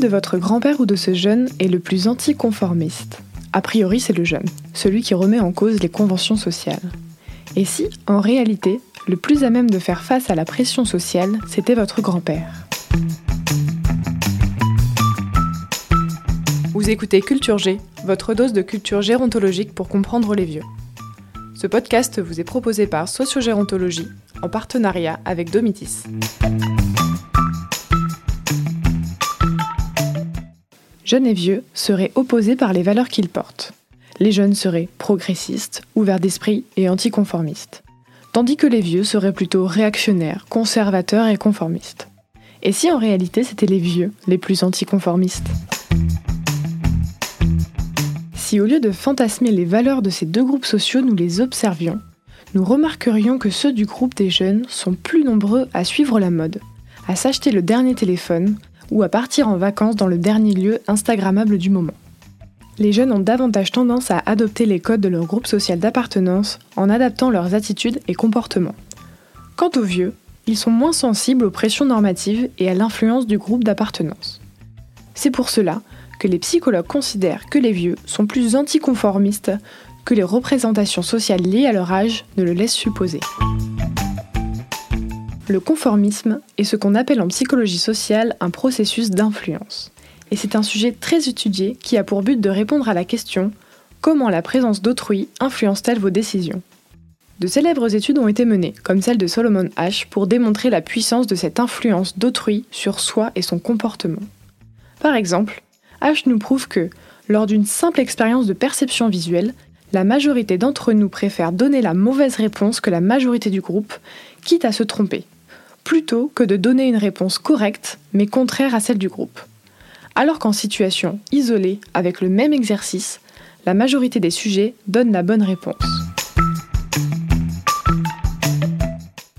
De votre grand-père ou de ce jeune est le plus anticonformiste. A priori, c'est le jeune, celui qui remet en cause les conventions sociales. Et si, en réalité, le plus à même de faire face à la pression sociale, c'était votre grand-père? Vous écoutez Culture G, votre dose de culture gérontologique pour comprendre les vieux. Ce podcast vous est proposé par Sociogérontologie en partenariat avec Domitis. Jeunes et vieux seraient opposés par les valeurs qu'ils portent. Les jeunes seraient progressistes, ouverts d'esprit et anticonformistes, tandis que les vieux seraient plutôt réactionnaires, conservateurs et conformistes. Et si en réalité c'était les vieux les plus anticonformistes? Si au lieu de fantasmer les valeurs de ces deux groupes sociaux, nous les observions, nous remarquerions que ceux du groupe des jeunes sont plus nombreux à suivre la mode, à s'acheter le dernier téléphone ou à partir en vacances dans le dernier lieu Instagrammable du moment. Les jeunes ont davantage tendance à adopter les codes de leur groupe social d'appartenance en adaptant leurs attitudes et comportements. Quant aux vieux, ils sont moins sensibles aux pressions normatives et à l'influence du groupe d'appartenance. C'est pour cela que les psychologues considèrent que les vieux sont plus anticonformistes que les représentations sociales liées à leur âge ne le laissent supposer. Le conformisme est ce qu'on appelle en psychologie sociale un processus d'influence. Et c'est un sujet très étudié qui a pour but de répondre à la question comment la présence d'autrui influence-t-elle vos décisions? De célèbres études ont été menées, comme celle de Solomon H, pour démontrer la puissance de cette influence d'autrui sur soi et son comportement. Par exemple, H nous prouve que, lors d'une simple expérience de perception visuelle, la majorité d'entre nous préfère donner la mauvaise réponse que la majorité du groupe, quitte à se tromper, plutôt que de donner une réponse correcte mais contraire à celle du groupe. Alors qu'en situation isolée, avec le même exercice, la majorité des sujets donne la bonne réponse.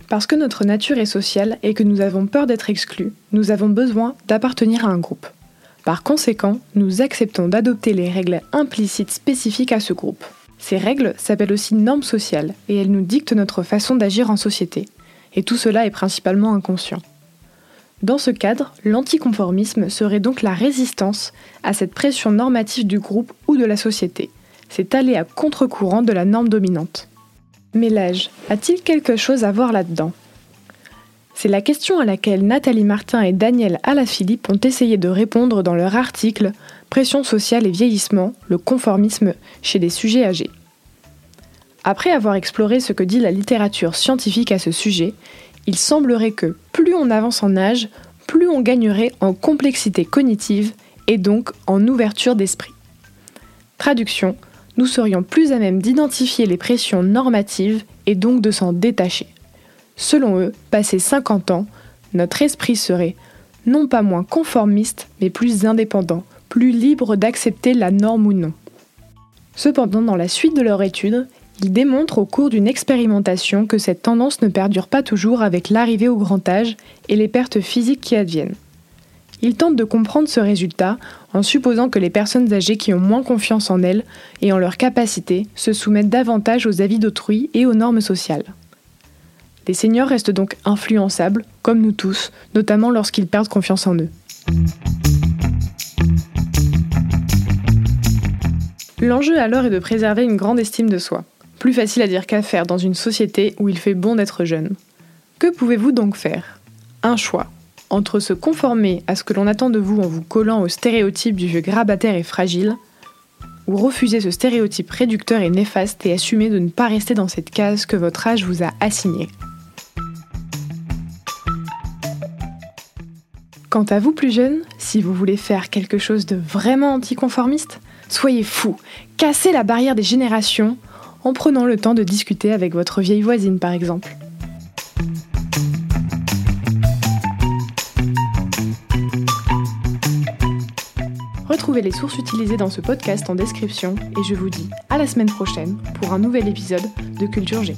Parce que notre nature est sociale et que nous avons peur d'être exclus, nous avons besoin d'appartenir à un groupe. Par conséquent, nous acceptons d'adopter les règles implicites spécifiques à ce groupe. Ces règles s'appellent aussi normes sociales et elles nous dictent notre façon d'agir en société. Et tout cela est principalement inconscient. Dans ce cadre, l'anticonformisme serait donc la résistance à cette pression normative du groupe ou de la société. C'est aller à contre-courant de la norme dominante. Mais l'âge a-t-il quelque chose à voir là-dedans? C'est la question à laquelle Nathalie Martin et Daniel Alaphilippe ont essayé de répondre dans leur article Pression sociale et vieillissement, le conformisme chez les sujets âgés. Après avoir exploré ce que dit la littérature scientifique à ce sujet, il semblerait que plus on avance en âge, plus on gagnerait en complexité cognitive et donc en ouverture d'esprit. Traduction, nous serions plus à même d'identifier les pressions normatives et donc de s'en détacher. Selon eux, passé 50 ans, notre esprit serait non pas moins conformiste, mais plus indépendant, plus libre d'accepter la norme ou non. Cependant, dans la suite de leur étude, ils démontrent au cours d'une expérimentation que cette tendance ne perdure pas toujours avec l'arrivée au grand âge et les pertes physiques qui adviennent. Ils tentent de comprendre ce résultat en supposant que les personnes âgées qui ont moins confiance en elles et en leurs capacités se soumettent davantage aux avis d'autrui et aux normes sociales. Les seniors restent donc influençables, comme nous tous, notamment lorsqu'ils perdent confiance en eux. L'enjeu alors est de préserver une grande estime de soi. Plus facile à dire qu'à faire dans une société où il fait bon d'être jeune. Que pouvez-vous donc faire? Un choix. Entre se conformer à ce que l'on attend de vous en vous collant au stéréotype du vieux grabataire et fragile, ou refuser ce stéréotype réducteur et néfaste et assumer de ne pas rester dans cette case que votre âge vous a assignée. Quant à vous plus jeunes, si vous voulez faire quelque chose de vraiment anticonformiste, soyez fous, cassez la barrière des générations en prenant le temps de discuter avec votre vieille voisine par exemple. Retrouvez les sources utilisées dans ce podcast en description et je vous dis à la semaine prochaine pour un nouvel épisode de Culture G.